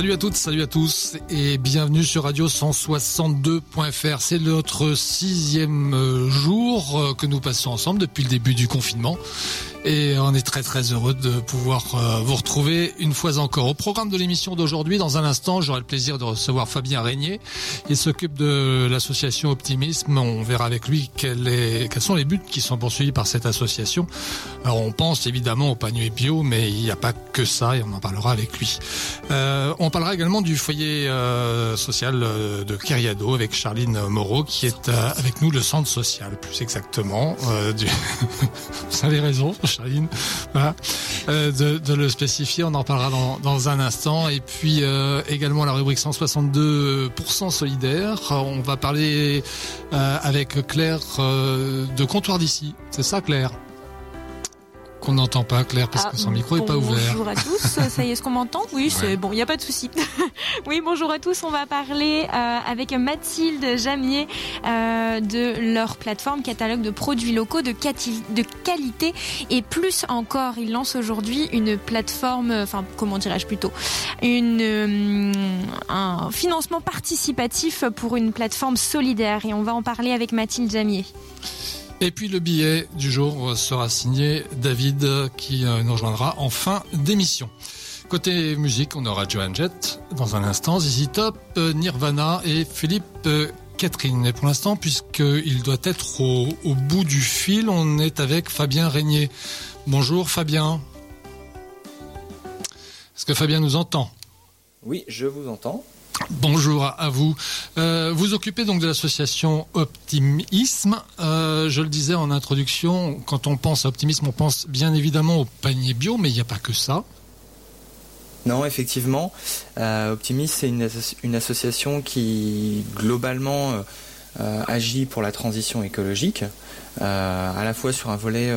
Salut à toutes, salut à tous et bienvenue sur Radio 162.fr. C'est notre sixième euh, jour euh, que nous passons ensemble depuis le début du confinement et on est très très heureux de pouvoir euh, vous retrouver une fois encore. Au programme de l'émission d'aujourd'hui, dans un instant, j'aurai le plaisir de recevoir Fabien Régnier. Il s'occupe de l'association Optimisme. On verra avec lui quels sont les buts qui sont poursuivis par cette association. Alors on pense évidemment au panier bio, mais il n'y a pas que ça et on en parlera avec lui. Euh, on parlera également du foyer euh, social euh, de Keriado avec Charline Moreau qui est euh, avec nous le centre social, plus exactement. Du... Vous avez raison. Euh, de, le spécifier. On en parlera dans, dans un instant. Et puis euh, également la rubrique 162% solidaire. On va parler euh, avec Claire de comptoir d'ici. C'est ça, Claire? Qu'on n'entend pas, Claire, parce ah, que son micro bon, est pas ouvert. Bonjour à tous, ça y est, est-ce qu'on m'entend? Oui, c'est ouais. bon, il n'y a pas de souci. oui, bonjour à tous, on va parler euh, avec Mathilde Jamier euh, de leur plateforme catalogue de produits locaux de, de qualité et plus encore, ils lancent aujourd'hui une plateforme, enfin, comment dirais-je plutôt, une, euh, un financement participatif pour une plateforme solidaire et on va en parler avec Mathilde Jamier. Et puis le billet du jour sera signé David qui nous rejoindra en fin d'émission. Côté musique, on aura Joan Jett dans un instant, ZZ Top, Nirvana et Philippe Catherine. Et pour l'instant, puisqu'il doit être au, au, bout du fil, on est avec Fabien Régnier. Bonjour Fabien. Est-ce que Fabien nous entend? Oui, je vous entends. Bonjour à vous. Euh, vous occupez donc de l'association Optimisme. Euh, je le disais en introduction, quand on pense à optimisme, on pense bien évidemment au panier bio, mais il n'y a pas que ça. Non, effectivement, euh, Optimisme c'est une, asso une, association qui globalement agit pour la transition écologique, à la fois sur un volet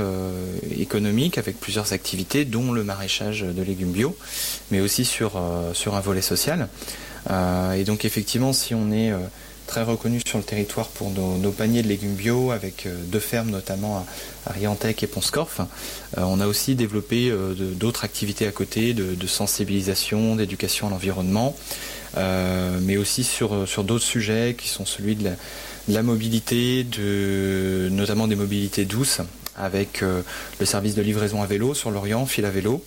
économique avec plusieurs activités, dont le maraîchage de légumes bio, mais aussi sur un volet social. Euh, et donc effectivement, si on est euh, très reconnu sur le territoire pour nos, paniers de légumes bio, avec euh, deux fermes notamment à, Riantec et Ponscorf, on a aussi développé d'autres activités à côté, de, sensibilisation, d'éducation à l'environnement, mais aussi sur, d'autres sujets qui sont celui de la, mobilité, notamment des mobilités douces, avec le service de livraison à vélo sur l'Orient, fil à vélo,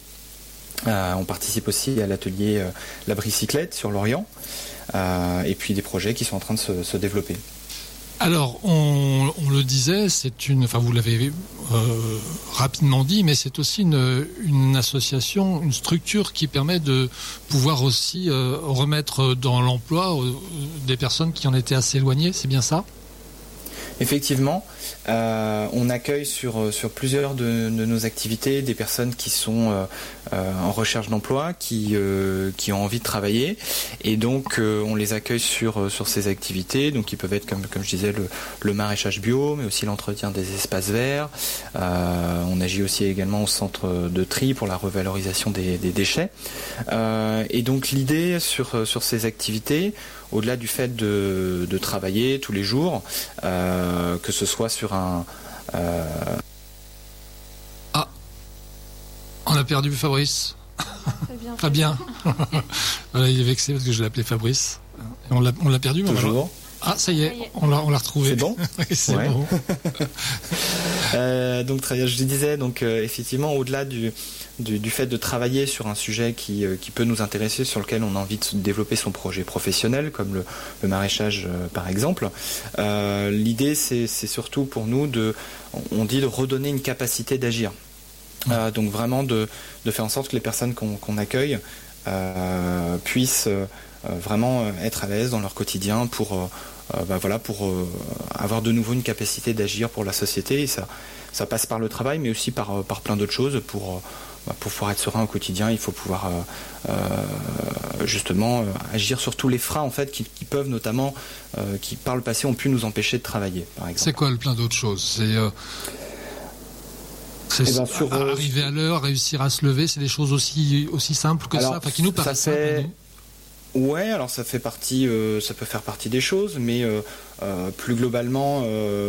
on participe aussi à l'atelier euh, La Bricyclette sur l'Orient, euh, et puis des projets qui sont en train de se, se développer. Alors, on, on, le disait, c'est une, enfin vous l'avez euh, rapidement dit, mais c'est aussi une, une, association, une structure qui permet de pouvoir aussi euh, remettre dans l'emploi euh, des personnes qui en étaient assez éloignées, c'est bien ça? Effectivement, euh, on accueille sur, sur plusieurs de, nos activités des personnes qui sont euh, euh, en recherche d'emploi, qui, euh, qui ont envie de travailler, et donc euh, on les accueille sur, sur ces activités, donc qui peuvent être comme, comme je disais le, le maraîchage bio, mais aussi l'entretien des espaces verts. Euh, on agit aussi également au centre de tri pour la revalorisation des, des déchets. et donc l'idée sur, sur ces activités, au-delà du fait de, de, travailler tous les jours, euh, que ce soit sur un... Euh... Ah, on a perdu Fabrice. Fabien. Fabien. voilà, il est vexé parce que je l'ai appelé Fabrice. On l'a perdu. Toujours. Ah, ça y est, on l'a retrouvé. C'est bon oui, c'est ouais. bon. euh, donc, très bien, je disais, donc, euh, effectivement, au-delà du, du, du, fait de travailler sur un sujet qui, euh, qui, peut nous intéresser, sur lequel on a envie de développer son projet professionnel, comme le, le maraîchage euh, par exemple. Euh, L'idée, c'est surtout pour nous de, on dit, de redonner une capacité d'agir. Euh, donc vraiment de, de, faire en sorte que les personnes qu'on qu accueille euh, puissent vraiment être à l'aise dans leur quotidien pour, bah voilà, pour avoir de nouveau une capacité d'agir pour la société. Et ça, ça passe par le travail, mais aussi par, par plein d'autres choses pour pour pouvoir être serein au quotidien, il faut pouvoir euh, euh, justement euh, agir sur tous les freins en fait qui, qui peuvent notamment, euh, qui par le passé ont pu nous empêcher de travailler. Par exemple. C'est quoi le plein d'autres choses? C'est euh, eh ben, sur, arriver à l'heure, réussir à se lever, c'est des choses aussi aussi simples que alors, ça, enfin qui nous paraissent simples. Ouais, alors ça fait partie, euh, ça peut faire partie des choses, mais euh, euh, plus globalement,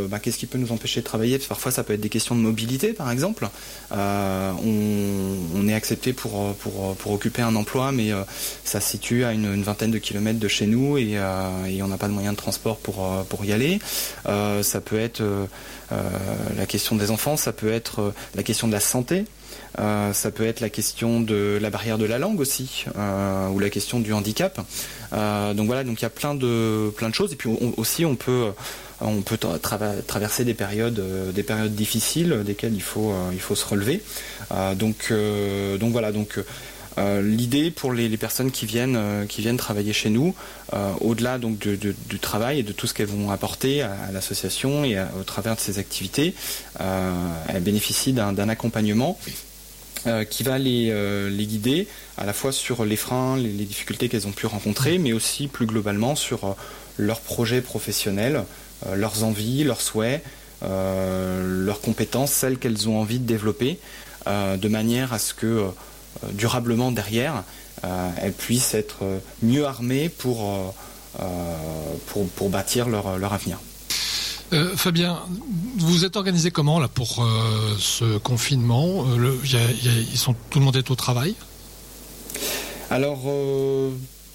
bah, qu'est-ce qui peut nous empêcher de travailler? Parfois, ça peut être des questions de mobilité, par exemple. On, est accepté pour, pour, occuper un emploi, mais ça se situe à une, vingtaine de kilomètres de chez nous et, on n'a pas de moyen de transport pour, pour y aller. ça peut être la question des enfants, ça peut être la question de la santé. Euh, ça peut être la question de la barrière de la langue aussi, euh, ou la question du handicap. Euh, donc voilà, donc il y a plein de plein de choses. Et puis aussi on peut on peut traverser des périodes des périodes difficiles desquelles il faut se relever. donc voilà L'idée pour les, personnes qui viennent, travailler chez nous, au-delà du travail et de tout ce qu'elles vont apporter à, l'association et au travers de ces activités, elles bénéficient d'un accompagnement euh, qui va euh, les, guider à la fois sur les freins, les, difficultés qu'elles ont pu rencontrer, mais aussi plus globalement sur euh, leurs projets professionnels, leurs envies, leurs souhaits, leurs compétences, celles qu'elles ont envie de développer, de manière à ce que durablement derrière, elles puissent être mieux armées pour, pour, bâtir leur avenir. Euh, Fabien, vous êtes organisé comment là pour euh, ce confinement? Euh, ils sont, Tout le monde est au travail? Alors,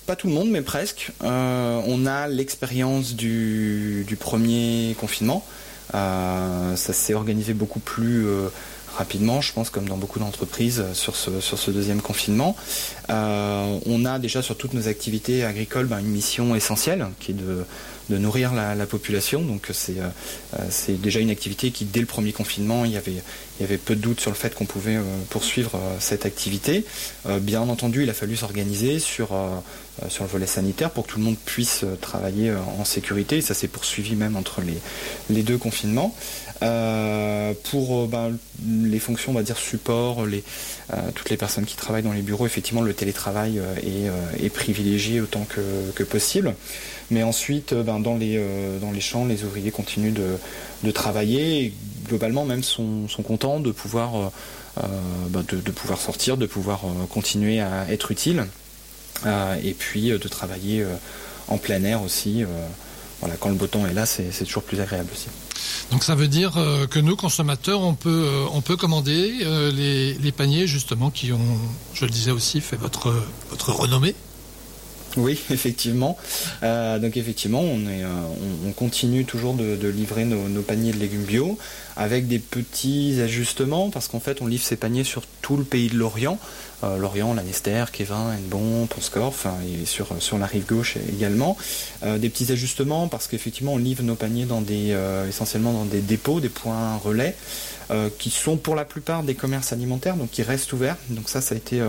pas tout le monde, mais presque. on a l'expérience du, premier confinement. ça s'est organisé beaucoup plus rapidement, je pense, comme dans beaucoup d'entreprises sur ce, deuxième confinement. on a déjà sur toutes nos activités agricoles ben, une mission essentielle qui est de nourrir la, population. Donc c'est euh, euh, c'est déjà une activité qui, dès le premier confinement, il y avait, il y avait peu de doute sur le fait qu'on pouvait euh, poursuivre cette activité. bien entendu, il a fallu s'organiser sur, sur le volet sanitaire pour que tout le monde puisse travailler en sécurité. Et ça s'est poursuivi même entre les, les deux confinements. pour ben, les fonctions, on va dire support, toutes les personnes qui travaillent dans les bureaux, effectivement, le télétravail est, est privilégié autant que, que possible. Mais ensuite, ben, dans, les, dans les champs, les ouvriers continuent de, travailler et globalement même sont, contents de pouvoir, ben, de, pouvoir sortir, de pouvoir continuer à être utiles et puis de travailler en plein air aussi. quand le beau temps est là, c'est toujours plus agréable aussi. Donc ça veut dire que nous, consommateurs, on peut, on commander les, paniers justement qui ont, je le disais aussi, fait votre renommée oui, effectivement. Euh, donc effectivement, euh, on, continue toujours de, livrer nos, paniers de légumes bio avec des petits ajustements parce qu'en fait, on livre ces paniers sur tout le pays de l'Orient. Euh, Lorient, Lanester, Kévin, Hennebon, Ponscorf, et sur, sur la rive gauche également. des petits ajustements parce qu'effectivement, on livre nos paniers dans des, essentiellement dans des dépôts, des points relais. qui sont pour la plupart des commerces alimentaires, donc qui restent ouverts. Donc ça, ça a été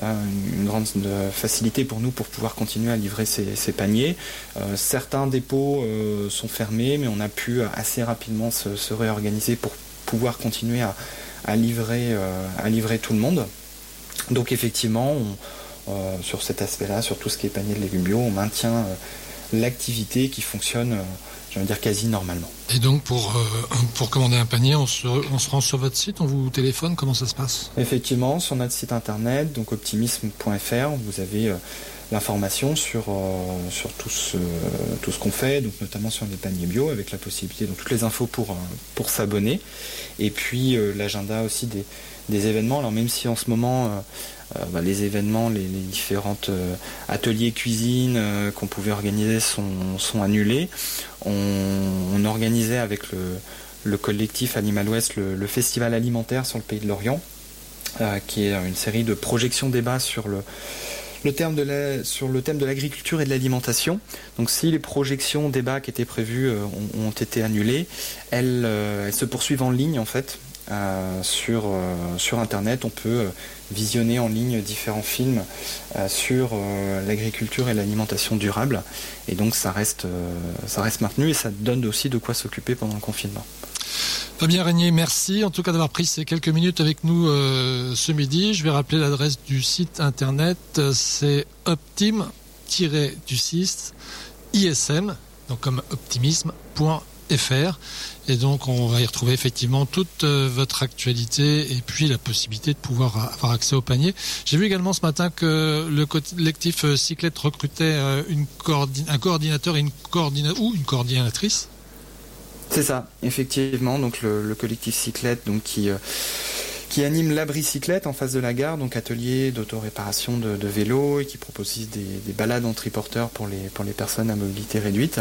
une grande facilité pour nous pour pouvoir continuer à livrer ces, paniers. Euh, certains dépôts euh, sont fermés, mais on a pu assez rapidement se, réorganiser pour pouvoir continuer à, livrer, euh, à livrer tout le monde. Donc effectivement, sur cet aspect-là, sur tout ce qui est panier de légumes bio, on maintient l'activité qui fonctionne je veux dire quasi normalement. Et donc pour, euh, pour commander un panier, on se, on se rend sur votre site, on vous téléphone, comment ça se passe? Effectivement, sur notre site internet, donc optimisme.fr, vous avez euh, l'information sur, euh, sur tout ce, tout ce qu'on fait, donc notamment sur les paniers bio, avec la possibilité, donc toutes les infos pour, pour s'abonner, et puis l'agenda aussi des, des événements. Alors même si en ce moment euh, bah, les événements, les, différentes euh, ateliers cuisine euh, qu'on pouvait organiser sont, annulés. On, organisait avec le, collectif Animal Ouest le, festival alimentaire sur le pays de l'Orient, qui est une série de projections débats sur le, thème de l'agriculture et de l'alimentation. Donc si les projections débats qui étaient prévues ont, été annulées, elles, se poursuivent en ligne en fait. sur, sur internet, on peut visionner en ligne différents films euh, sur euh, l'agriculture et l'alimentation durable. Et donc ça reste, euh, ça reste maintenu et ça donne aussi de quoi s'occuper pendant le confinement. Fabien Régnier, merci en tout cas d'avoir pris ces quelques minutes avec nous ce midi. Je vais rappeler l'adresse du site internet, c'est optim-du6 ism, donc comme optimisme.fr. .fr et donc on va y retrouver effectivement toute euh, votre actualité et puis la possibilité de pouvoir avoir accès au panier. J'ai vu également ce matin que le collectif Cyclette recrutait une un coordinateur et une ou une coordinatrice. C'est ça, effectivement. Donc le, collectif Cyclette donc qui anime l'abri cyclette en face de la gare, donc atelier d'autoréparation de, vélos et qui propose des, balades en triporteur pour les, personnes à mobilité réduite,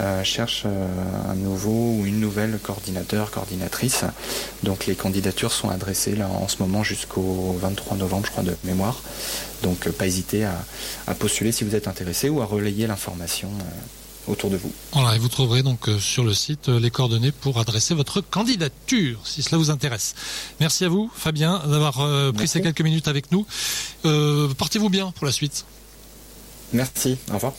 euh, cherche euh, un nouveau ou une nouvelle coordinateur, coordinatrice. Donc les candidatures sont adressées en ce moment jusqu'au 23 novembre, je crois, de mémoire. Donc euh, pas hésiter à, postuler si vous êtes intéressé ou à relayer l'information autour de vous. Voilà, et vous trouverez donc euh, sur le site euh, les coordonnées pour adresser votre candidature, si cela vous intéresse. Merci à vous, Fabien, d'avoir euh, pris ces quelques minutes avec nous. Portez-vous bien pour la suite. Merci, au revoir.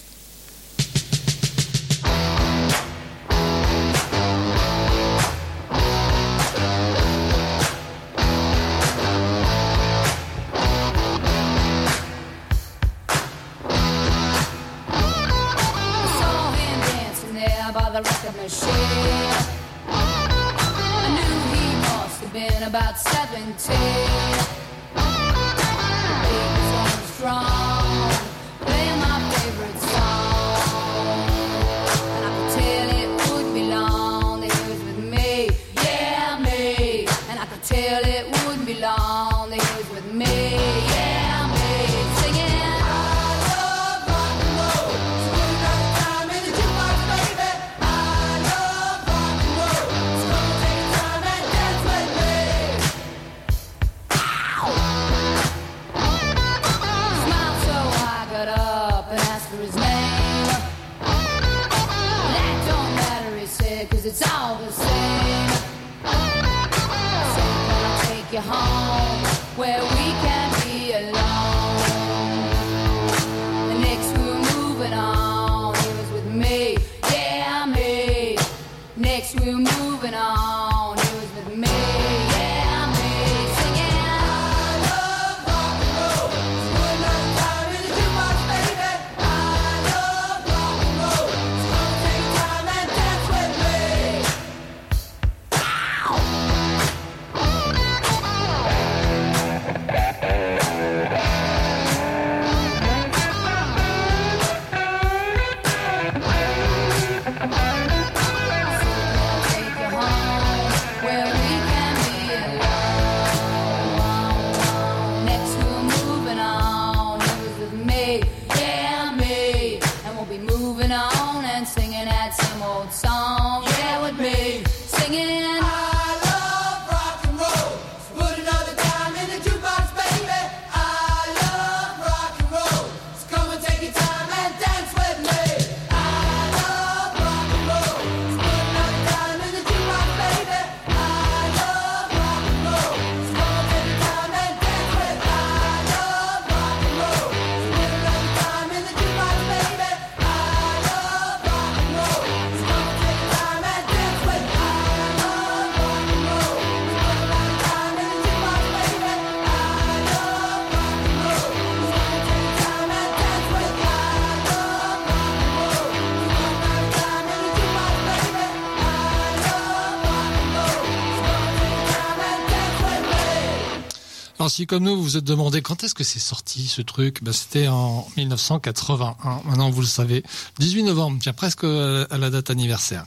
Si comme nous, vous vous êtes demandé quand est-ce que c'est sorti ce truc, ben, c'était en 1981. Maintenant, vous le savez, 18 novembre, tiens presque à la date anniversaire.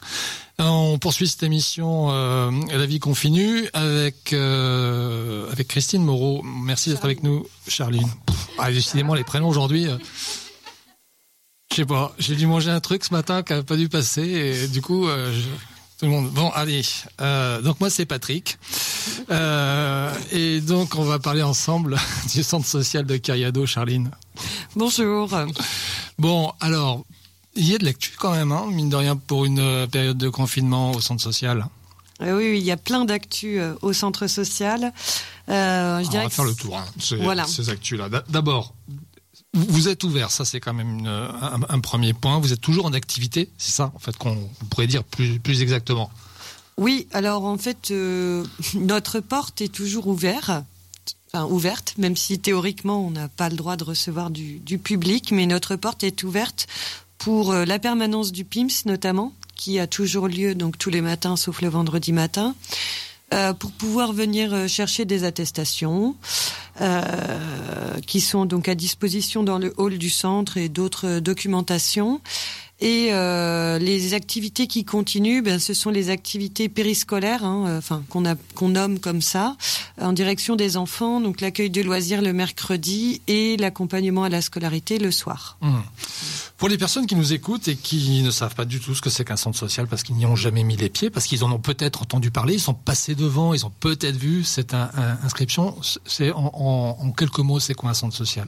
On poursuit cette émission euh, La vie continue avec euh, avec Christine Moreau. Merci d'être avec nous, Charline. Ah, décidément, les prénoms aujourd'hui. Euh, je sais pas, j'ai dû manger un truc ce matin qui n'a pas dû passer et du coup, euh, je tout le monde. Bon, allez. Euh, donc moi c'est Patrick. Euh, et donc on va parler ensemble du centre social de Cariado, Charline. Bonjour. Bon, alors il y a de l'actu quand même, hein, mine de rien, pour une euh, période de confinement au centre social. Oui, il y a plein d'actu au centre social. Euh, je on va faire le tour, hein, ces, voilà. ces actus-là. D'abord, vous êtes ouvert, ça c'est quand même un, premier point. Vous êtes toujours en activité, c'est ça en fait qu'on pourrait dire plus, exactement. Oui, alors en fait, euh, notre porte est toujours ouverte, enfin, ouverte, même si théoriquement on n'a pas le droit de recevoir du, du, public, mais notre porte est ouverte pour euh, la permanence du PIMS notamment, qui a toujours lieu donc tous les matins sauf le vendredi matin. Euh, pour pouvoir venir euh, chercher des attestations euh, qui sont donc à disposition dans le hall du centre et d'autres documentations. Et euh, les activités qui continuent, ben, ce sont les activités périscolaires, hein, euh, enfin qu'on nomme comme ça, en direction des enfants. Donc l'accueil de loisirs le mercredi et l'accompagnement à la scolarité le soir. Mmh. Pour les personnes qui nous écoutent et qui ne savent pas du tout ce que c'est qu'un centre social parce qu'ils n'y ont jamais mis les pieds, parce qu'ils en ont peut-être entendu parler, ils sont passés devant, ils ont peut-être vu cette inscription. C'est en quelques mots, c'est quoi un centre social?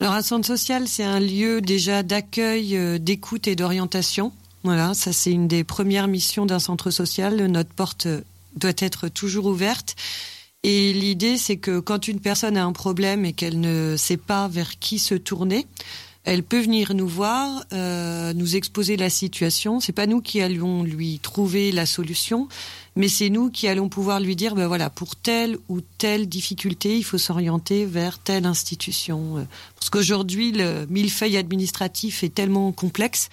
Alors un centre social, c'est un lieu déjà d'accueil, euh, d'écoute et d'orientation. Voilà, ça c'est une des premières missions d'un centre social. Notre porte doit être toujours ouverte. Et l'idée, c'est que quand une personne a un problème et qu'elle ne sait pas vers qui se tourner, elle peut venir nous voir, euh, nous exposer la situation. C'est pas nous qui allons lui trouver la solution, mais c'est nous qui allons pouvoir lui dire, ben voilà, pour telle ou telle difficulté, il faut s'orienter vers telle institution. Euh, parce qu'aujourd'hui, le millefeuille administratif est tellement complexe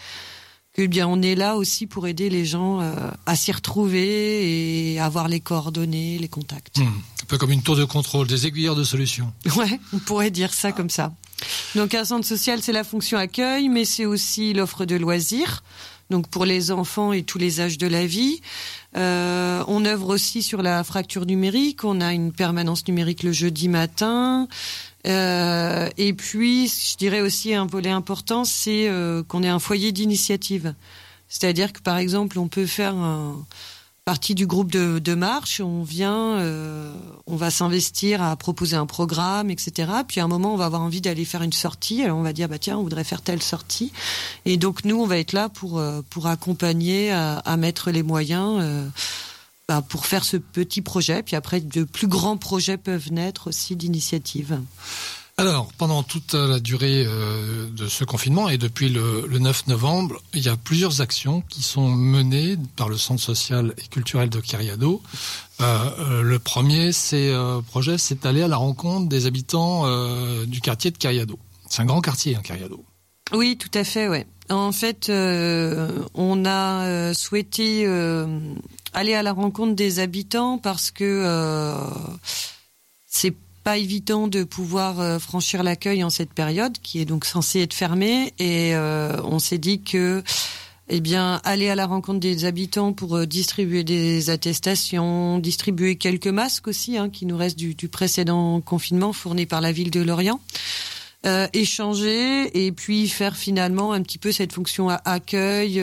que bien on est là aussi pour aider les gens euh, à s'y retrouver et avoir les coordonnées, les contacts. Mmh. Un peu comme une tour de contrôle, des aiguilleurs de solutions. Ouais, on pourrait dire ça comme ça. Donc un centre social, c'est la fonction accueil, mais c'est aussi l'offre de loisirs. Donc pour les enfants et tous les âges de la vie. Euh, on œuvre aussi sur la fracture numérique. On a une permanence numérique le jeudi matin. Euh, et puis, je dirais aussi un volet important, c'est euh, qu'on ait un foyer d'initiative. C'est-à-dire que par exemple, on peut faire un, partie du groupe de, de marche, on vient, euh, on va s'investir à proposer un programme, etc. Puis à un moment, on va avoir envie d'aller faire une sortie. On va dire, bah tiens, on voudrait faire telle sortie. Et donc nous, on va être là pour euh, pour accompagner à, à mettre les moyens. Euh, bah, pour faire ce petit projet, puis après de plus grands projets peuvent naître aussi d'initiatives. Alors, pendant toute la durée euh, de ce confinement et depuis le, le, 9 novembre, il y a plusieurs actions qui sont menées par le Centre social et culturel de Cariado. Euh, euh, le premier c'est, euh, projet, c'est aller à la rencontre des habitants du quartier de Cariado. C'est un grand quartier, hein. Oui, tout à fait, ouais. En fait, on a souhaité aller à la rencontre des habitants parce que c'est pas évident de pouvoir euh, franchir l'accueil en cette période qui est donc censée être fermée et euh, on s'est dit que eh bien aller à la rencontre des habitants pour euh, distribuer des attestations, distribuer quelques masques aussi hein, qui nous restent du, précédent confinement fourni par la ville de Lorient. Échanger et puis faire finalement un petit peu cette fonction à accueil,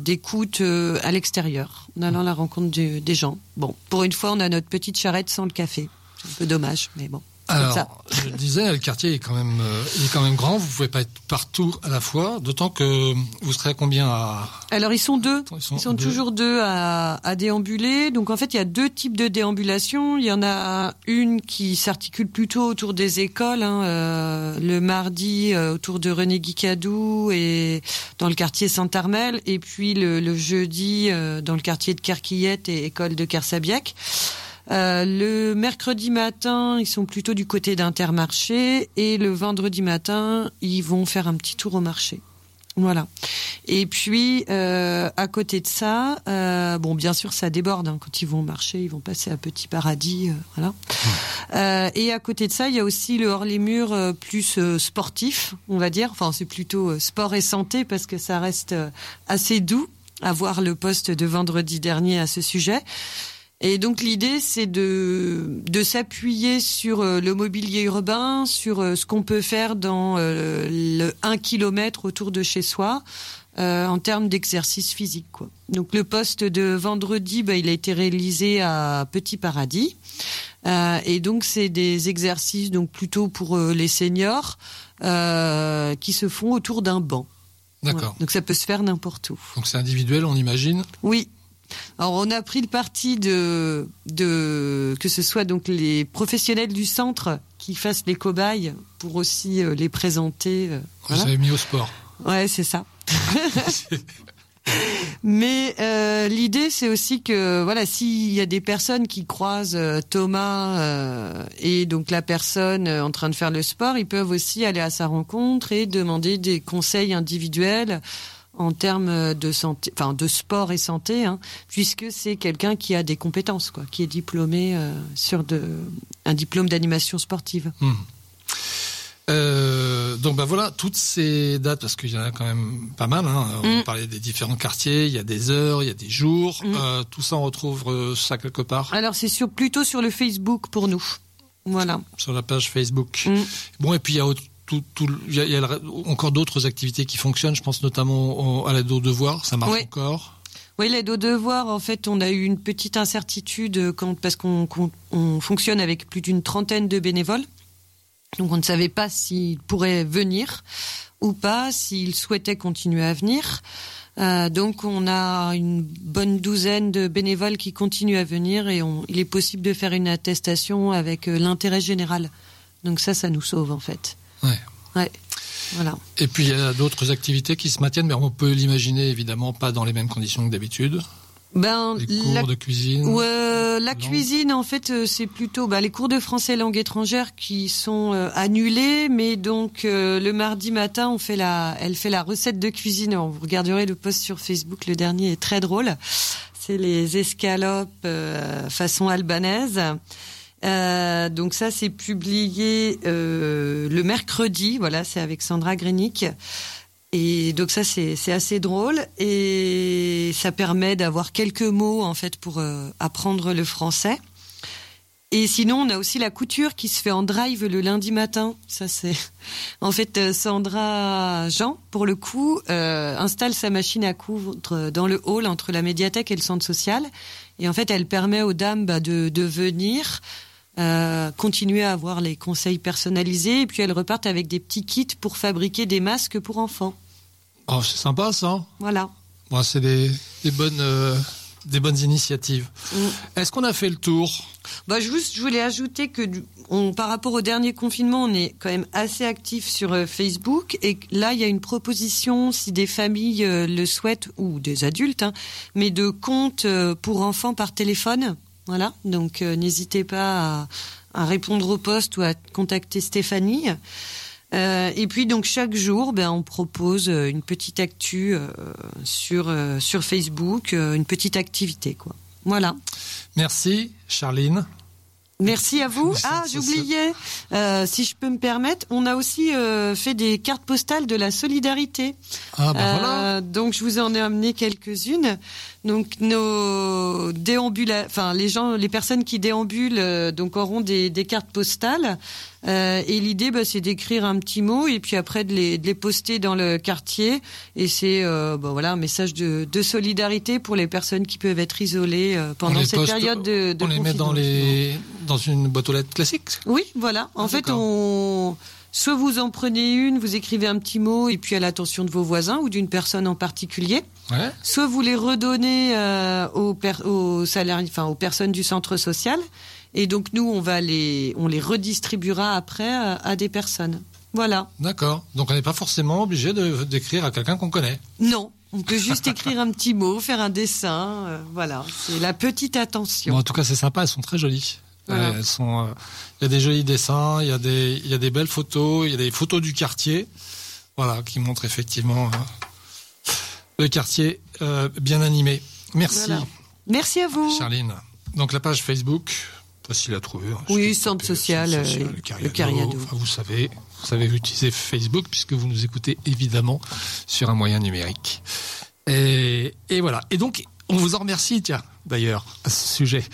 d'écoute à l'extérieur, en allant à la rencontre des gens. Bon, pour une fois, on a notre petite charrette sans le café. Un peu dommage, mais bon. Alors, je le disais, le quartier est quand même, euh, il est quand même grand. Vous pouvez pas être partout à la fois, d'autant que vous serez à combien à Alors ils sont deux. Ils sont, ils sont deux. toujours deux à, à, déambuler. Donc en fait, il y a deux types de déambulation. Il y en a une qui s'articule plutôt autour des écoles. Hein, euh, le mardi euh, autour de René Guicadou et dans le quartier Saint-Armel, et puis le, le jeudi dans le quartier de Kerquillette et école de Kersabiac. Euh, le mercredi matin, ils sont plutôt du côté d'Intermarché et le vendredi matin, ils vont faire un petit tour au marché. Voilà. Et puis euh, à côté de ça, euh, bon bien sûr ça déborde hein, quand ils vont marcher, ils vont passer à Petit Paradis, voilà. Et à côté de ça, il y a aussi le hors les murs plus sportif, on va dire. Enfin c'est plutôt sport et santé parce que ça reste assez doux à voir le poste de vendredi dernier à ce sujet. Et donc l'idée, c'est de, de s'appuyer sur euh, le mobilier urbain, sur euh, ce qu'on peut faire dans euh, le 1 km autour de chez soi. Euh, en termes d'exercice physique. Quoi. Donc le poste de vendredi, bah, il a été réalisé à Petit Paradis. Euh, et donc c'est des exercices donc plutôt pour euh, les seniors qui se font autour d'un banc. D'accord. Ouais. Donc ça peut se faire n'importe où. Donc c'est individuel, on imagine? Oui, alors on a pris le parti de, de que ce soit donc les professionnels du centre qui fassent les cobayes pour aussi euh, les présenter. Euh, Vous avez mis au sport. Ouais, c'est ça. Mais euh, l'idée, c'est aussi que voilà, s'il y a des personnes qui croisent euh, Thomas euh, et donc la personne en train de faire le sport, ils peuvent aussi aller à sa rencontre et demander des conseils individuels en termes de santé, enfin de sport et santé, hein, puisque c'est quelqu'un qui a des compétences, quoi, qui est diplômé euh, sur de, un diplôme d'animation sportive. Mmh. Euh, donc ben voilà, toutes ces dates, parce qu'il y en a quand même pas mal, hein, on mmh. parlait des différents quartiers, il y a des heures, il y a des jours, mmh. euh, tout ça on retrouve ça quelque part Alors c'est sur, plutôt sur le Facebook pour nous. Voilà. Sur la page Facebook. Bon, et puis il y a tout, y a, encore d'autres activités qui fonctionnent. Je pense notamment à l'aide aux devoirs. Ça marche encore. Oui, l'aide aux devoirs, en fait, on a eu une petite incertitude quand, parce qu'on on fonctionne avec plus d'une trentaine de bénévoles. Donc on ne savait pas s'ils pourraient venir ou pas, s'ils souhaitaient continuer à venir. Euh, donc on a une bonne douzaine de bénévoles qui continuent à venir et on, il est possible de faire une attestation avec euh, l'intérêt général. Donc ça, ça nous sauve en fait. Ouais. Ouais. Voilà. Et puis il y a d'autres activités qui se maintiennent, mais on peut l'imaginer évidemment pas dans les mêmes conditions que d'habitude. Ben, les cours la, de cuisine. Ouais, la cuisine, en fait, euh, c'est plutôt ben, les cours de français langue étrangère qui sont euh, annulés, mais donc euh, le mardi matin, on fait la, elle fait la recette de cuisine. Vous regarderez le post sur Facebook, le dernier est très drôle. C'est les escalopes façon albanaise. Euh, donc ça, c'est publié euh, le mercredi. Voilà, c'est avec Sandra Grenic. Et donc ça, c'est assez drôle et ça permet d'avoir quelques mots en fait pour euh, apprendre le français. Et sinon, on a aussi la couture qui se fait en drive le lundi matin. Ça, c'est en fait Sandra Jean, pour le coup, installe sa machine à coudre dans le hall entre la médiathèque et le centre social. Et en fait, elle permet aux dames bah, de, de venir euh, continuer à avoir les conseils personnalisés et puis elles repartent avec des petits kits pour fabriquer des masques pour enfants. Oh, c'est sympa ça. Voilà. Bon, c'est des, des, bonnes euh, des bonnes initiatives. Mm. Est-ce qu'on a fait le tour? Bah, juste, je voulais ajouter que on, par rapport au dernier confinement, on est quand même assez actif sur euh, Facebook et là, il y a une proposition, si des familles le souhaitent ou des adultes, hein, mais de comptes pour enfants par téléphone. Voilà, donc euh, n'hésitez pas à, répondre au poste ou à contacter Stéphanie. Euh, et puis donc chaque jour, ben, on propose euh, une petite actu sur sur Facebook, une petite activité quoi. Voilà. Merci, Charline. Merci à vous. Ah, j'oubliais, euh, si je peux me permettre, on a aussi euh, fait des cartes postales de la solidarité. Ah, ben voilà. Donc, je vous en ai amené quelques-unes. Donc, nos déambula, enfin, les gens, les personnes qui déambulent, donc auront des, des cartes postales. et l'idée, bah, c'est d'écrire un petit mot et puis après de les, de les poster dans le quartier. Et c'est, bah, voilà, un message de, de, solidarité pour les personnes qui peuvent être isolées pendant cette période de, de On les met dans les dans une boîte aux lettres classique? Oui, voilà. En ah, fait, on soit vous en prenez une, vous écrivez un petit mot et puis à l'attention de vos voisins ou d'une personne en particulier. Ouais. Soit vous les redonnez euh, aux, aux salariés, enfin aux personnes du centre social. Et donc nous, on va les, on les redistribuera après euh, à des personnes. Voilà. D'accord. Donc on n'est pas forcément obligé d'écrire à quelqu'un qu'on connaît. Non. On peut juste écrire un petit mot, faire un dessin, euh, voilà. C'est la petite attention. Bon, en tout cas, c'est sympa. Elles sont très jolies. Elles sont, euh, il y a des jolis dessins, il y a des, il y a des belles photos, il y a des photos du quartier, voilà, qui montrent effectivement euh, le quartier euh, bien animé. Merci. Merci à vous. Charline. Donc la page Facebook, facile à trouver. Hein, oui, centre social, le Cariado. vous savez, vous savez utiliser Facebook puisque vous nous écoutez évidemment sur un moyen numérique. Et, et voilà. Et donc, on vous en remercie, tiens, d'ailleurs, à ce sujet.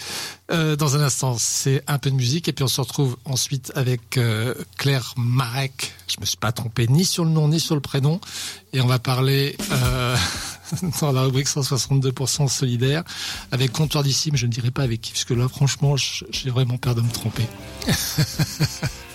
Euh, dans un instant, c'est un peu de musique et puis on se retrouve ensuite avec euh, Claire Marek. Je me suis pas trompé ni sur le nom ni sur le prénom. Et on va parler euh, dans la rubrique 162% solidaire avec Comptoir d'ici, mais je ne dirai pas avec qui, puisque là, franchement, j'ai vraiment peur de me tromper.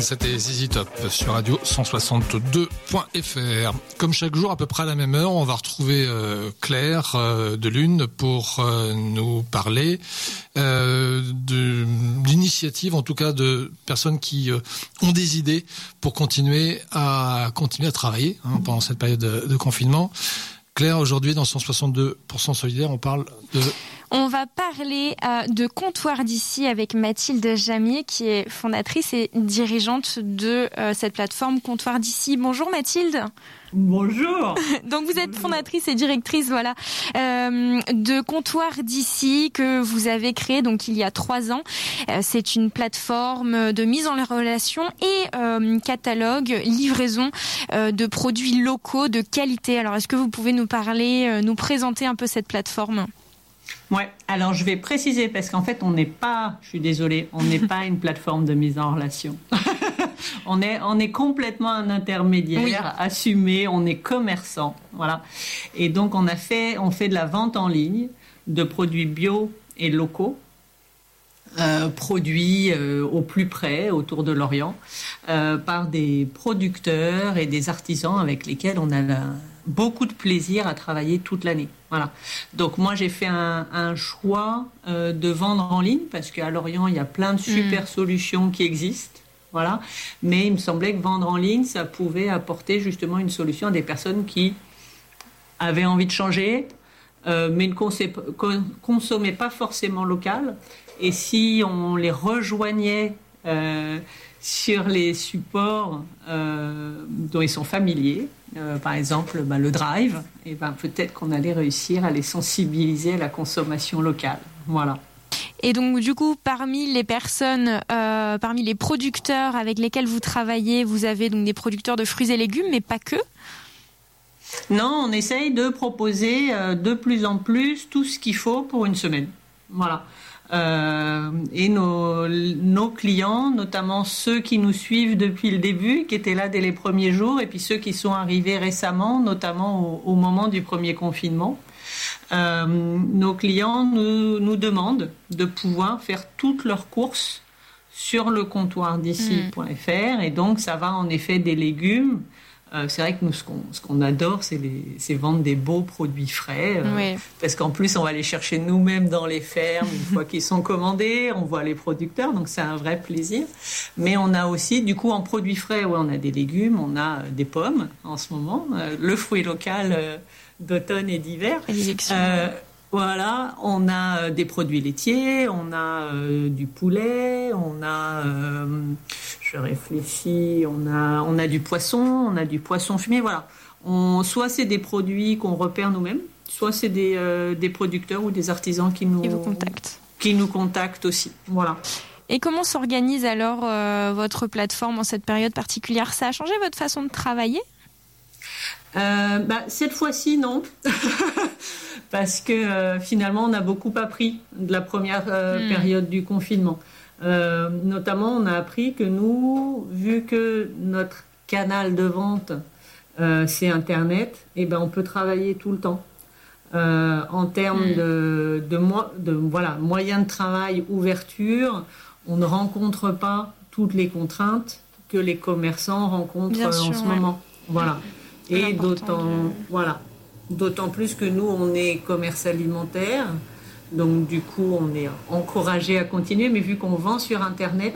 C'était ZZ Top sur radio 162.fr. Comme chaque jour, à peu près à la même heure, on va retrouver euh, Claire euh, de Lune pour euh, nous parler de l'initiative, en tout cas de personnes qui ont des idées pour continuer à continuer à travailler hein, pendant cette période de, de confinement. Claire, aujourd'hui, dans 162% solidaire, on parle de on va parler euh, de comptoir d'ici avec Mathilde Jamier qui est fondatrice et dirigeante de euh, cette plateforme Comptoir d'ici. Bonjour Mathilde. Bonjour. Donc vous êtes fondatrice et directrice voilà euh, de Comptoir d'ici que vous avez créé donc il y a trois ans. C'est une plateforme de mise en relation et catalogue livraison de produits locaux de qualité. Alors est-ce que vous pouvez nous parler, nous présenter un peu cette plateforme? Ouais, alors je vais préciser parce qu'en fait, on n'est pas, je suis désolée, on n'est pas une plateforme de mise en relation. on, est, on est complètement un intermédiaire assumé, on est commerçant, voilà. Et donc, on a fait, on fait de la vente en ligne de produits bio et locaux. Euh, produits euh, au plus près, autour de l'Orient, euh, par des producteurs et des artisans avec lesquels on a la, beaucoup de plaisir à travailler toute l'année. Voilà. Donc moi j'ai fait un, choix euh, de vendre en ligne parce qu'à Lorient il y a plein de super mm. solutions qui existent. Voilà. Mais il me semblait que vendre en ligne ça pouvait apporter justement une solution à des personnes qui avaient envie de changer, euh, mais ne consommaient pas forcément local. Et si on les rejoignait euh, sur les supports dont ils sont familiers, euh, par exemple bah, le drive, et ben peut-être qu'on allait réussir à les sensibiliser à la consommation locale. Voilà. Et donc, du coup, parmi les personnes, euh, parmi les producteurs avec lesquels vous travaillez, vous avez donc des producteurs de fruits et légumes, mais pas que? Non, on essaye de proposer euh, de plus en plus tout ce qu'il faut pour une semaine. Voilà. Euh, et nos, nos, clients, notamment ceux qui nous suivent depuis le début, qui étaient là dès les premiers jours, et puis ceux qui sont arrivés récemment, notamment au, moment du premier confinement. Euh, nos clients nous, nous, demandent de pouvoir faire toutes leurs courses sur le comptoir d'ici.fr, et donc ça va en effet des légumes euh, c'est vrai que nous, ce qu'on adore, c'est vendre des beaux produits frais. Euh, parce qu'en plus, on va les chercher nous-mêmes dans les fermes une fois qu'ils sont commandés. On voit les producteurs, donc c'est un vrai plaisir. Mais on a aussi, du coup, en produits frais, ouais, on a des légumes, on a des pommes en ce moment, euh, le fruit local d'automne et d'hiver. Voilà, on a des produits laitiers, on a du poulet, on a je réfléchis, on a, on a du poisson, on a du poisson fumé, voilà. On, soit c'est des produits qu'on repère nous-mêmes, soit c'est des, euh, des, producteurs ou des artisans qui nous, contactent. Qui nous contactent aussi, voilà. Et comment s'organise alors euh, votre plateforme en cette période particulière? Ça a changé votre façon de travailler? Euh, bah, cette fois-ci, non. Parce que finalement, on a beaucoup appris de la première hmm. période du confinement. Euh, notamment, on a appris que nous, vu que notre canal de vente, euh, c'est Internet, et eh ben, on peut travailler tout le temps. Euh, en termes mm. de, de, de, voilà, moyens de travail, ouverture, on ne rencontre pas toutes les contraintes que les commerçants rencontrent en ce moment. Voilà. Et d'autant, voilà, d'autant plus que nous, on est commerce alimentaire. Donc du coup, on est encouragé à continuer, mais vu qu'on vend sur Internet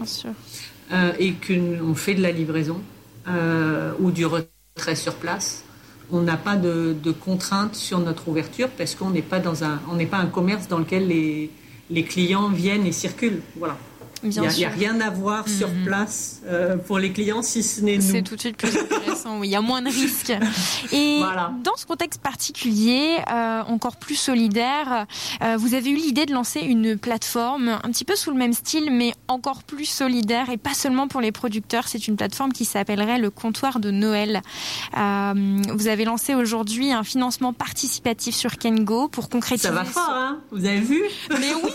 euh, et qu'on fait de la livraison euh, ou du retrait sur place, on n'a pas de, contraintes sur notre ouverture parce qu'on n'est pas dans un, on n'est pas un commerce dans lequel les, les clients viennent et circulent. Voilà. Il n'y a, rien à voir sur mhm. place euh, pour les clients si ce n'est nous. C'est tout de suite plus intéressant, oui, il y a moins de risques. Et dans ce contexte particulier, euh, encore plus solidaire, euh, vous avez eu l'idée de lancer une plateforme un petit peu sous le même style, mais encore plus solidaire et pas seulement pour les producteurs. C'est une plateforme qui s'appellerait le comptoir de Noël. vous avez lancé aujourd'hui un financement participatif sur Kengo pour concrétiser. Ça va fort, hein? Vous avez vu? Mais oui,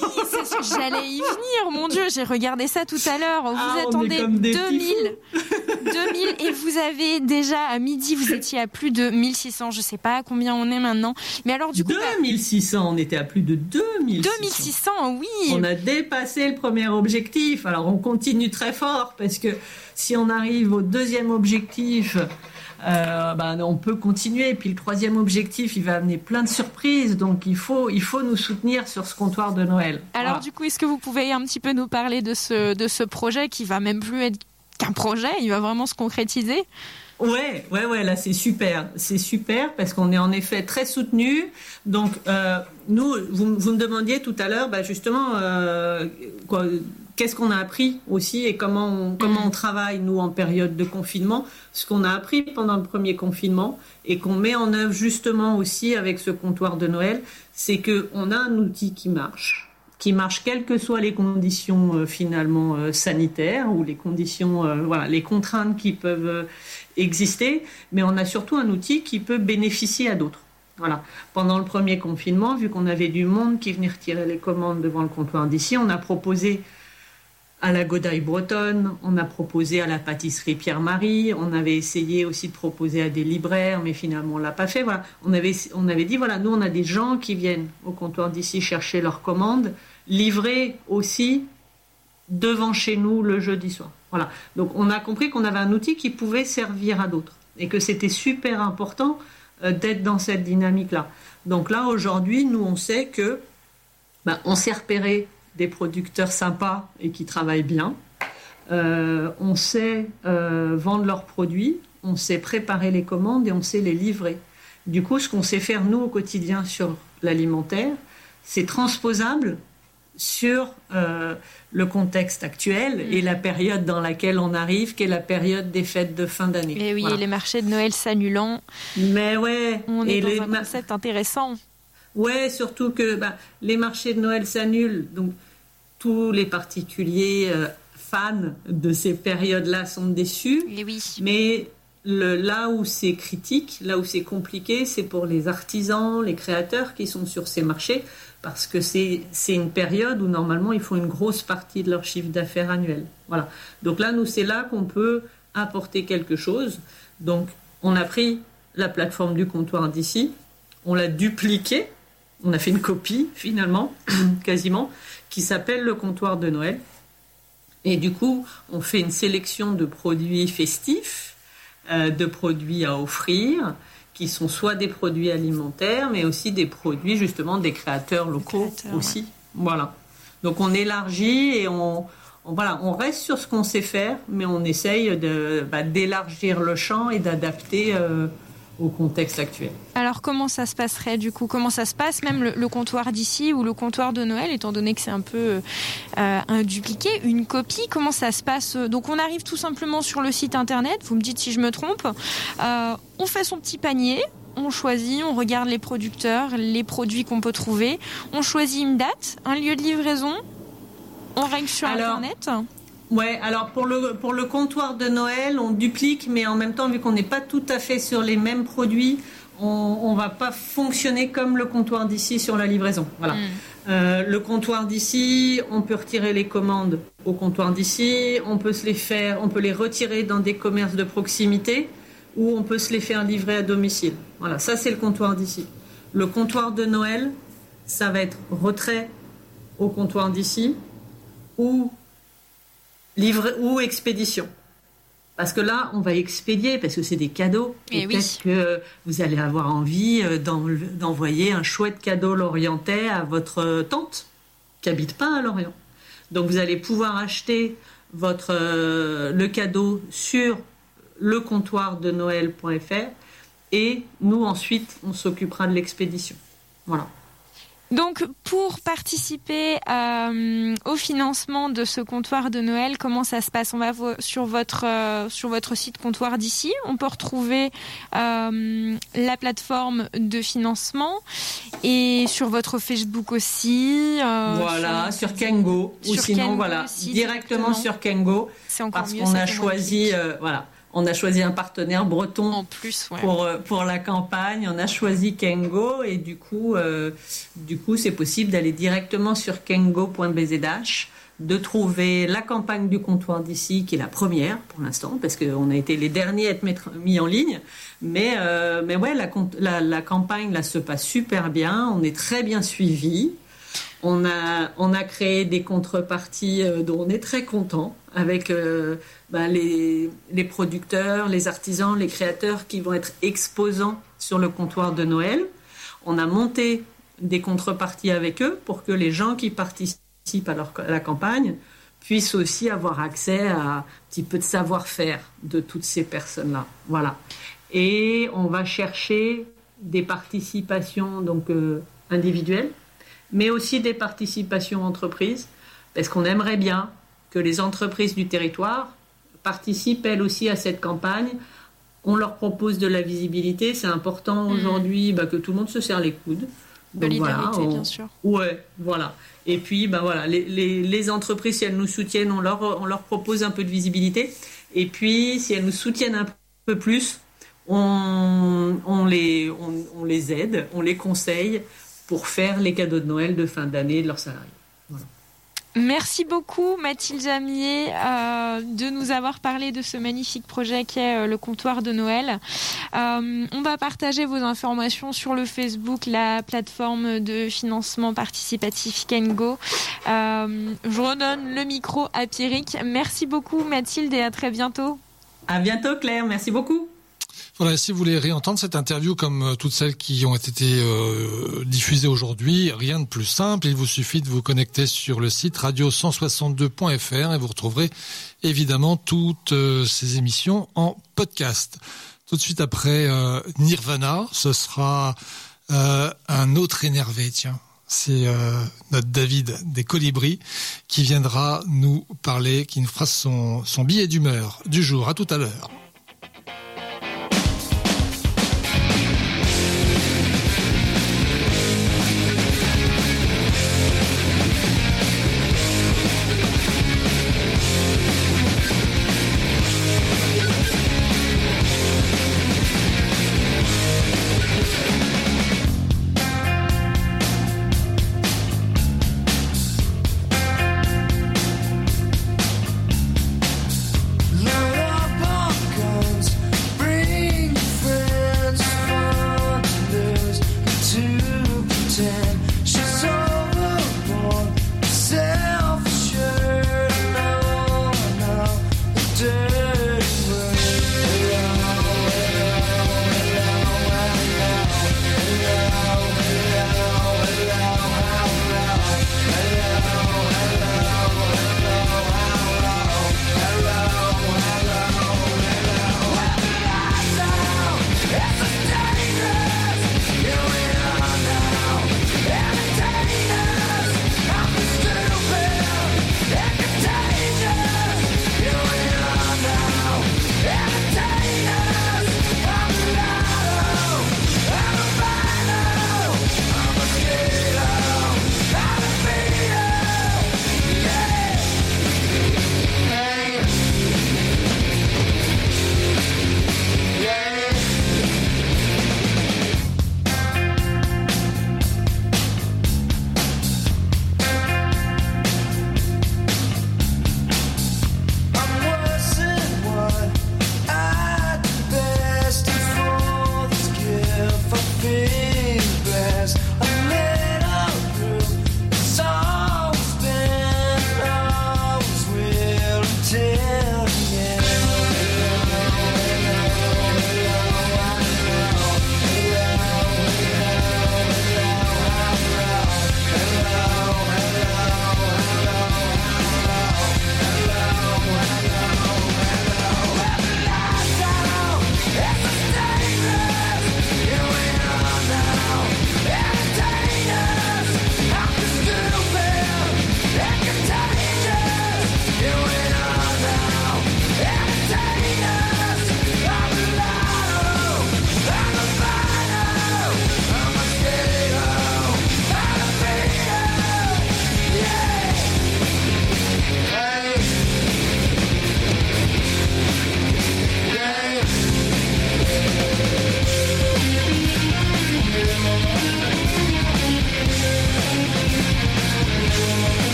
j'allais y venir, mon Dieu, j'ai regardais ça tout à l'heure. Vous ah, attendez 2000, 2000 et vous avez déjà à midi, vous étiez à plus de 1600. Je sais pas combien on est maintenant. Mais alors du coup, 2600, on était à plus de 2600. 2600, oui. On a dépassé le premier objectif. Alors on continue très fort parce que si on arrive au deuxième objectif, euh, ben, on peut continuer. Et puis le troisième objectif, il va amener plein de surprises. Donc il faut, il faut nous soutenir sur ce comptoir de Noël. Alors du coup, est-ce que vous pouvez un petit peu nous parler de ce, de ce projet qui va même plus être qu'un projet, il va vraiment se concrétiser? Ouais, ouais, ouais, là c'est super, c'est super parce qu'on est en effet très soutenu. Donc euh, nous, vous, vous, me demandiez tout à l'heure, bah, justement, euh, quoi, qu'est-ce qu'on a appris aussi et comment on, comment on travaille, nous, en période de confinement. Ce qu'on a appris pendant le premier confinement et qu'on met en œuvre justement aussi avec ce comptoir de Noël, c'est qu'on a un outil qui marche qui marche quelles que soient les conditions euh, finalement euh, sanitaires ou les conditions, euh, voilà, les contraintes qui peuvent exister, mais on a surtout un outil qui peut bénéficier à d'autres. Voilà. Pendant le premier confinement, vu qu'on avait du monde qui venait retirer les commandes devant le comptoir d'ici, on a proposé à la Godaille bretonne, on a proposé à la pâtisserie Pierre-Marie, on avait essayé aussi de proposer à des libraires, mais finalement on l'a pas fait. Voilà, on avait on avait dit voilà, nous on a des gens qui viennent au comptoir d'ici chercher leurs commandes, livrer aussi devant chez nous le jeudi soir. Voilà. Donc on a compris qu'on avait un outil qui pouvait servir à d'autres et que c'était super important euh, d'être dans cette dynamique-là. Donc là aujourd'hui, nous on sait que ben, on s'est repéré des producteurs sympas et qui travaillent bien. Euh, on sait euh, vendre leurs produits, on sait préparer les commandes et on sait les livrer. Du coup, ce qu'on sait faire nous au quotidien sur l'alimentaire, c'est transposable sur euh, le contexte actuel et la période dans laquelle on arrive, qui est la période des fêtes de fin d'année. Et oui, les marchés de Noël s'annulant. Mais ouais. On est dans un concept intéressant. Ouais, surtout que bah, les marchés de Noël s'annulent, donc tous les particuliers euh, fans de ces périodes-là sont déçus. Et oui. Mais le, là où c'est critique, là où c'est compliqué, c'est pour les artisans, les créateurs qui sont sur ces marchés, parce que c'est une période où normalement ils font une grosse partie de leur chiffre d'affaires annuel. Voilà. Donc là, nous, c'est là qu'on peut apporter quelque chose. Donc, on a pris la plateforme du comptoir d'ici, on l'a dupliquée, on a fait une copie finalement, quasiment, qui s'appelle le comptoir de Noël. Et du coup, on fait une sélection de produits festifs, euh, de produits à offrir, qui sont soit des produits alimentaires, mais aussi des produits justement des créateurs locaux aussi. Voilà. Donc on élargit et on, voilà, on reste sur ce qu'on sait faire, mais on essaye de, bah, d'élargir le champ et d'adapter euh, au contexte actuel. Alors comment ça se passerait du coup? Comment ça se passe même le, comptoir d'ici ou le comptoir de Noël, étant donné que c'est un peu euh, un dupliqué, une copie? Comment ça se passe? Donc on arrive tout simplement sur le site internet, vous me dites si je me trompe, euh, on fait son petit panier, on choisit, on regarde les producteurs, les produits qu'on peut trouver, on choisit une date, un lieu de livraison, on règle sur internet Ouais, alors pour le, pour le comptoir de Noël, on duplique, mais en même temps, vu qu'on n'est pas tout à fait sur les mêmes produits, on ne va pas fonctionner comme le comptoir d'ici sur la livraison. Voilà. Hmm. Euh, le comptoir d'ici, on peut retirer les commandes au comptoir d'ici, on peut se les faire, on peut les retirer dans des commerces de proximité ou on peut se les faire livrer à domicile. Voilà, ça c'est le comptoir d'ici. Le comptoir de Noël, ça va être retrait au comptoir d'ici ou livre ou expédition. Parce que là, on va expédier parce que c'est des cadeaux. Et, peut-être que vous allez avoir envie euh, d'envoyer un chouette cadeau lorientais à votre tante qui habite pas à Lorient. Donc vous allez pouvoir acheter votre euh, le cadeau sur le comptoir de Noël.fr et nous ensuite on s'occupera de l'expédition. Voilà. Donc, pour participer euh, au financement de ce comptoir de Noël, comment ça se passe? On va sur votre euh, sur votre site comptoir d'ici. On peut retrouver euh, la plateforme de financement et sur votre Facebook aussi. voilà, sur, Kengo ou sinon voilà directement sur Kengo. Parce qu'on a choisi voilà on a choisi un partenaire breton en plus, pour, euh, pour la campagne. On a choisi Kengo et du coup, euh, du coup, c'est possible d'aller directement sur kengo.bzh de trouver la campagne du comptoir d'ici, qui est la première pour l'instant, parce qu'on a été les derniers à être mis en ligne. Mais, euh, mais ouais, la, la, campagne là, se passe super bien, on est très bien suivi. On a, on a créé des contreparties euh, dont on est très content avec euh, ben, les, les, producteurs, les artisans, les créateurs qui vont être exposants sur le comptoir de Noël. On a monté des contreparties avec eux pour que les gens qui participent à, la campagne puissent aussi avoir accès à un petit peu de savoir-faire de toutes ces personnes-là. Voilà. Et on va chercher des participations donc euh, individuelles, mais aussi des participations entreprises, parce qu'on aimerait bien que les entreprises du territoire participent elles aussi à cette campagne. On leur propose de la visibilité. C'est important mmh. aujourd'hui bah, que tout le monde se serre les coudes. Solidarité, bien sûr. Ouais, voilà. Et puis, ben voilà, les, les, entreprises, si elles nous soutiennent, on leur, on leur propose un peu de visibilité. Et puis, si elles nous soutiennent un peu plus, on, on les, on, on, les aide, on les conseille pour faire les cadeaux de Noël de fin d'année de leurs salariés. Voilà. Merci beaucoup Mathilde Jamier euh, de nous avoir parlé de ce magnifique projet qui est euh, le comptoir de Noël. Euh, on va partager vos informations sur le Facebook, la plateforme de financement participatif Kengo. je redonne le micro à Pierrick. Merci beaucoup Mathilde et à très bientôt. À bientôt Claire, merci beaucoup. Voilà, si vous voulez réentendre cette interview comme euh, toutes celles qui ont été euh, diffusées aujourd'hui, rien de plus simple, il vous suffit de vous connecter sur le site radio162.fr et vous retrouverez évidemment toutes euh, ces émissions en podcast. Tout de suite après Nirvana, ce sera un autre énervé, tiens. C'est notre David des Colibris qui viendra nous parler, qui nous fera son, son billet d'humeur du jour. À tout à l'heure.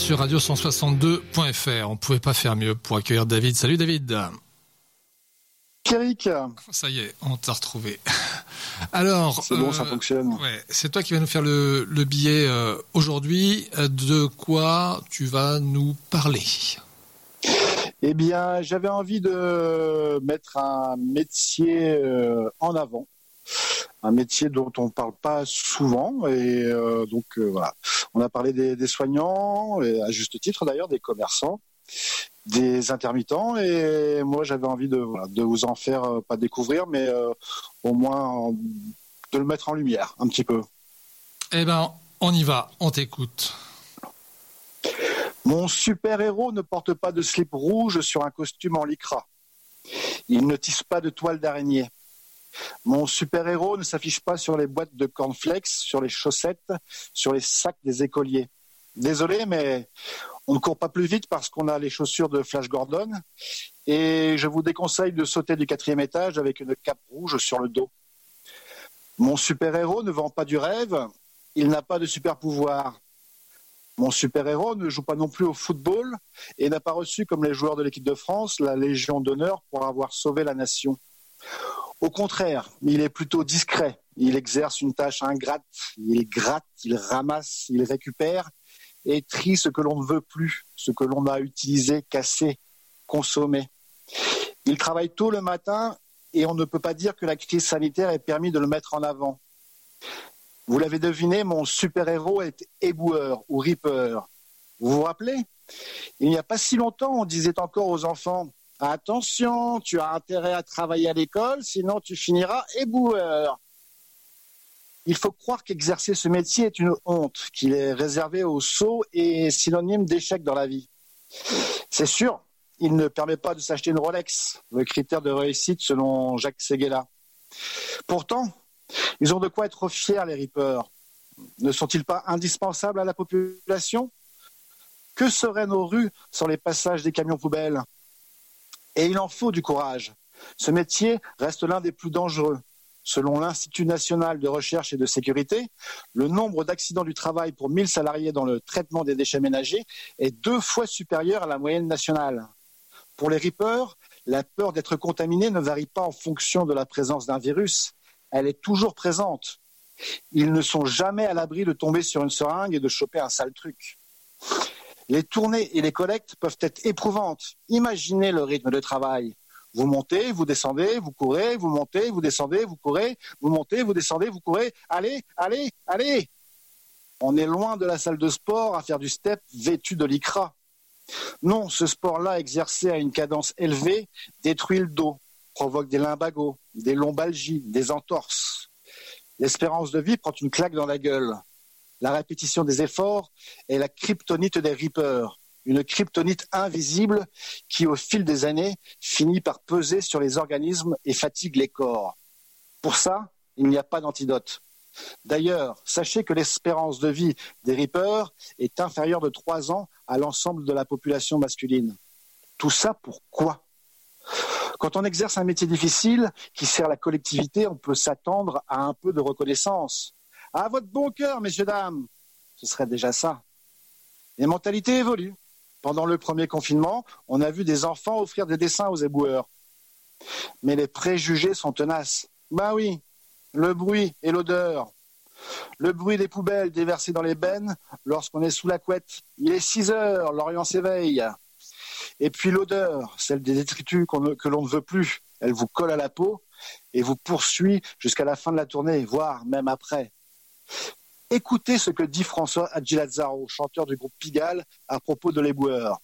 Sur radio 162.fr. On pouvait pas faire mieux pour accueillir David. Salut David. Pierrick. Ça y est, on t'a retrouvé. Alors, c'est bon, ça euh, fonctionne. Ouais, c'est toi qui vas nous faire le, billet euh, aujourd'hui. De quoi tu vas nous parler? Eh bien, j'avais envie de mettre un métier euh, en avant un métier dont on ne parle pas souvent. Et euh, donc euh, voilà, on a parlé des, soignants, et à juste titre d'ailleurs, des commerçants, des intermittents. Et moi, j'avais envie de, de vous en faire euh, pas découvrir, mais au moins de le mettre en lumière un petit peu. Eh ben, on y va, on t'écoute. Mon super-héros ne porte pas de slip rouge sur un costume en lycra. Il ne tisse pas de toile d'araignée. Mon super-héros ne s'affiche pas sur les boîtes de cornflakes, sur les chaussettes, sur les sacs des écoliers. Désolé, mais on ne court pas plus vite parce qu'on a les chaussures de Flash Gordon. Et je vous déconseille de sauter du quatrième étage avec une cape rouge sur le dos. Mon super-héros ne vend pas du rêve, il n'a pas de super-pouvoir. Mon super-héros ne joue pas non plus au football et n'a pas reçu, comme les joueurs de l'équipe de France, la Légion d'honneur pour avoir sauvé la nation. Au contraire, il est plutôt discret. Il exerce une tâche ingrate. Il gratte, il ramasse, il récupère et trie ce que l'on ne veut plus, ce que l'on a utilisé, cassé, consommé. Il travaille tôt le matin et on ne peut pas dire que la crise sanitaire ait permis de le mettre en avant. Vous l'avez deviné, mon super-héros est éboueur ou ripper. Vous vous rappelez? Il n'y a pas si longtemps, on disait encore aux enfants Attention, tu as intérêt à travailler à l'école, sinon tu finiras éboueur. Il faut croire qu'exercer ce métier est une honte, qu'il est réservé aux sots et synonyme d'échec dans la vie. C'est sûr, il ne permet pas de s'acheter une Rolex, le critère de réussite selon Jacques Seguela. Pourtant, ils ont de quoi être fiers, les rippers. Ne sont-ils pas indispensables à la population? Que seraient nos rues sans les passages des camions poubelles? Et il en faut du courage. Ce métier reste l'un des plus dangereux. Selon l'Institut national de recherche et de sécurité, le nombre d'accidents du travail pour 1000 salariés dans le traitement des déchets ménagers est deux fois supérieur à la moyenne nationale. Pour les rippers, la peur d'être contaminé ne varie pas en fonction de la présence d'un virus. Elle est toujours présente. Ils ne sont jamais à l'abri de tomber sur une seringue et de choper un sale truc. Les tournées et les collectes peuvent être éprouvantes. Imaginez le rythme de travail. Vous montez, vous descendez, vous courez, vous montez, vous descendez, vous courez, vous montez, vous descendez, vous courez. Allez, allez, allez. On est loin de la salle de sport à faire du step vêtu de lycra. Non, ce sport-là, exercé à une cadence élevée, détruit le dos, provoque des limbagos, des lombalgies, des entorses. L'espérance de vie prend une claque dans la gueule la répétition des efforts est la kryptonite des rippers, une kryptonite invisible qui, au fil des années, finit par peser sur les organismes et fatigue les corps. Pour ça, il n'y a pas d'antidote. D'ailleurs, sachez que l'espérance de vie des rippers est inférieure de trois ans à l'ensemble de la population masculine. Tout ça pour quoi? Quand on exerce un métier difficile qui sert la collectivité, on peut s'attendre à un peu de reconnaissance. À votre bon cœur, messieurs, dames. Ce serait déjà ça. Les mentalités évoluent. Pendant le premier confinement, on a vu des enfants offrir des dessins aux éboueurs. Mais les préjugés sont tenaces. Bah oui, le bruit et l'odeur. Le bruit des poubelles déversées dans les bennes lorsqu'on est sous la couette. Il est 6 heures, l'Orient s'éveille. Et puis l'odeur, celle des détritus que l'on ne veut plus. Elle vous colle à la peau et vous poursuit jusqu'à la fin de la tournée, voire même après. Écoutez ce que dit François Adjilazzaro, chanteur du groupe Pigalle, à propos de l'éboueur.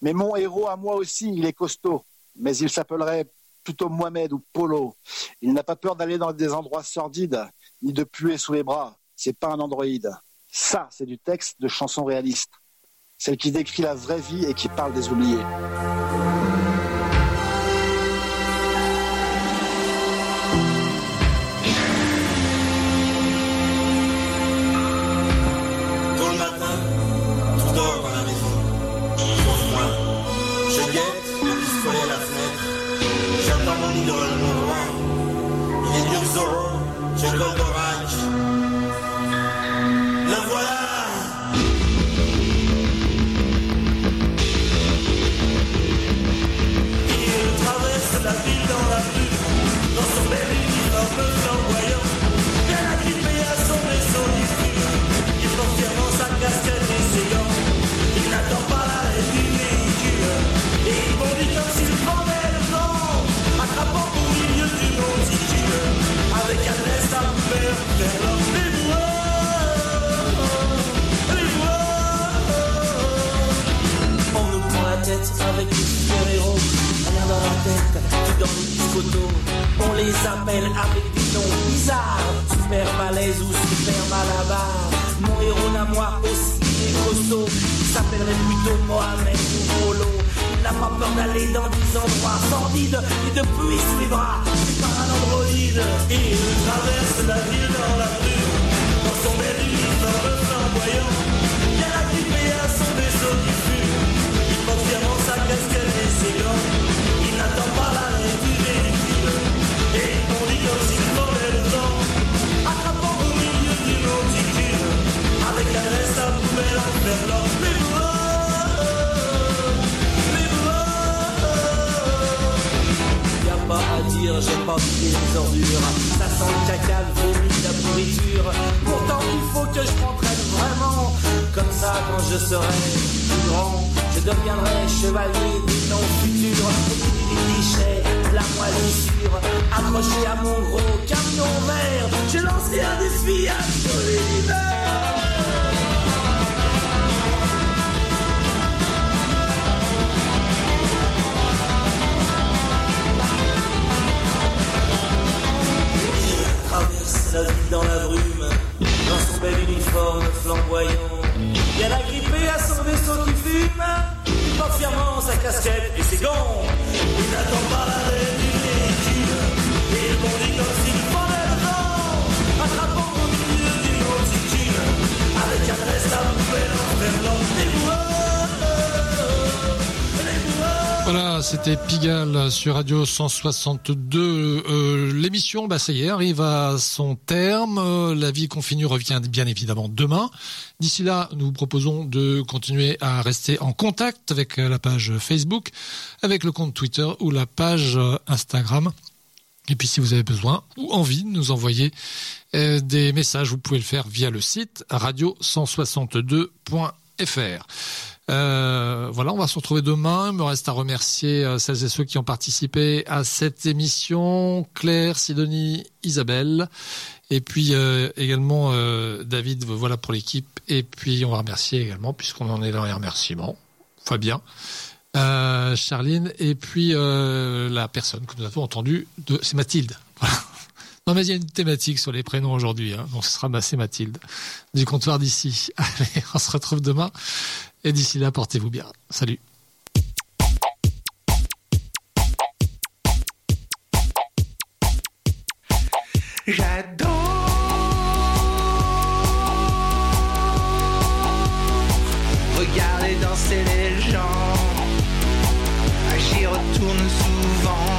Mais mon héros à moi aussi, il est costaud, mais il s'appellerait plutôt Mohamed ou Polo. Il n'a pas peur d'aller dans des endroits sordides, ni de puer sous les bras. C'est pas un androïde. Ça, c'est du texte de chanson réaliste. Celle qui décrit la vraie vie et qui parle des oubliés. On les appelle avec des noms bizarres, super malaise ou super malabar. Mon héros n'a moi aussi des costaud, il s'appellerait plutôt Mohamed ou Polo. Il n'a pas peur d'aller dans des endroits sordides et depuis sous les bras, c'est par un androïde. Il traverse la ville dans la rue, dans son bel uniforme flamboyant. Il a la à son vaisseau fume, il porte fièrement sa casquette et ses gants. Il n'attend pas les ordures. Ça sent le caca, le vomi, la pourriture. Pourtant, il faut que je m'entraîne vraiment. Comme ça, quand je serai plus grand, je deviendrai chevalier des noms futurs. Des clichés, de la moisissure. Accroché à mon gros camion vert, j'ai lancé un défi à l'univers. La ville dans la brume, dans son bel uniforme flamboyant. Il y a la grippée à son vaisseau qui fume, il porte fièrement sa casquette et ses gants. Il n'attend pas du véhicule, et il bondit comme s'il fallait le vent, attrapant au milieu d'une monticule, avec un reste à poubelle en verlan. Voilà, c'était Pigalle sur Radio 162. Euh, L'émission, bah ça y est, arrive à son terme. Euh, La vie continue revient bien évidemment demain. D'ici là, nous vous proposons de continuer à rester en contact avec euh, la page Facebook, avec le compte Twitter ou la page Instagram. Et puis si vous avez besoin ou envie de nous envoyer des messages, vous pouvez le faire via le site radio162.fr. Euh, voilà, on va se retrouver demain. Il me reste à remercier euh, celles et ceux qui ont participé à cette émission. Claire, Sidonie, Isabelle. Et puis euh, également euh, David, voilà pour l'équipe. Et puis on va remercier également, puisqu'on en est dans les remerciements, Fabien, Charline, et puis la personne que nous avons entendue, de, c'est Mathilde. Non mais il y a une thématique sur les prénoms aujourd'hui, hein, donc ce sera bah, c'est Mathilde du comptoir d'ici. Allez, on se retrouve demain. Et d'ici là, portez-vous bien. Salut. J'adore regarder danser les gens. J'y retourne souvent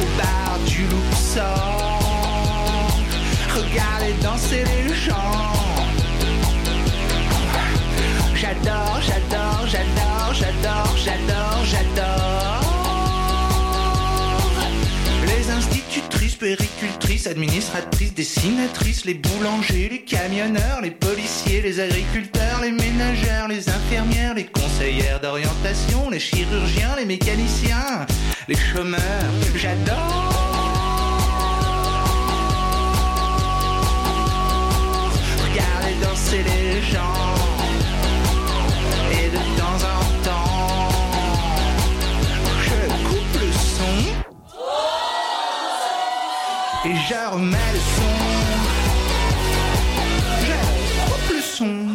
au bar du Luxor. Regarder danser les gens. Institutrices, péricultrices, administratrices, dessinatrices, les boulangers, les camionneurs, les policiers, les agriculteurs, les ménagères, les infirmières, les conseillères d'orientation, les chirurgiens, les mécaniciens, les chômeurs. J'adore. Regardez danser les gens. Et de temps en Et je remets le son. Je coupe le son.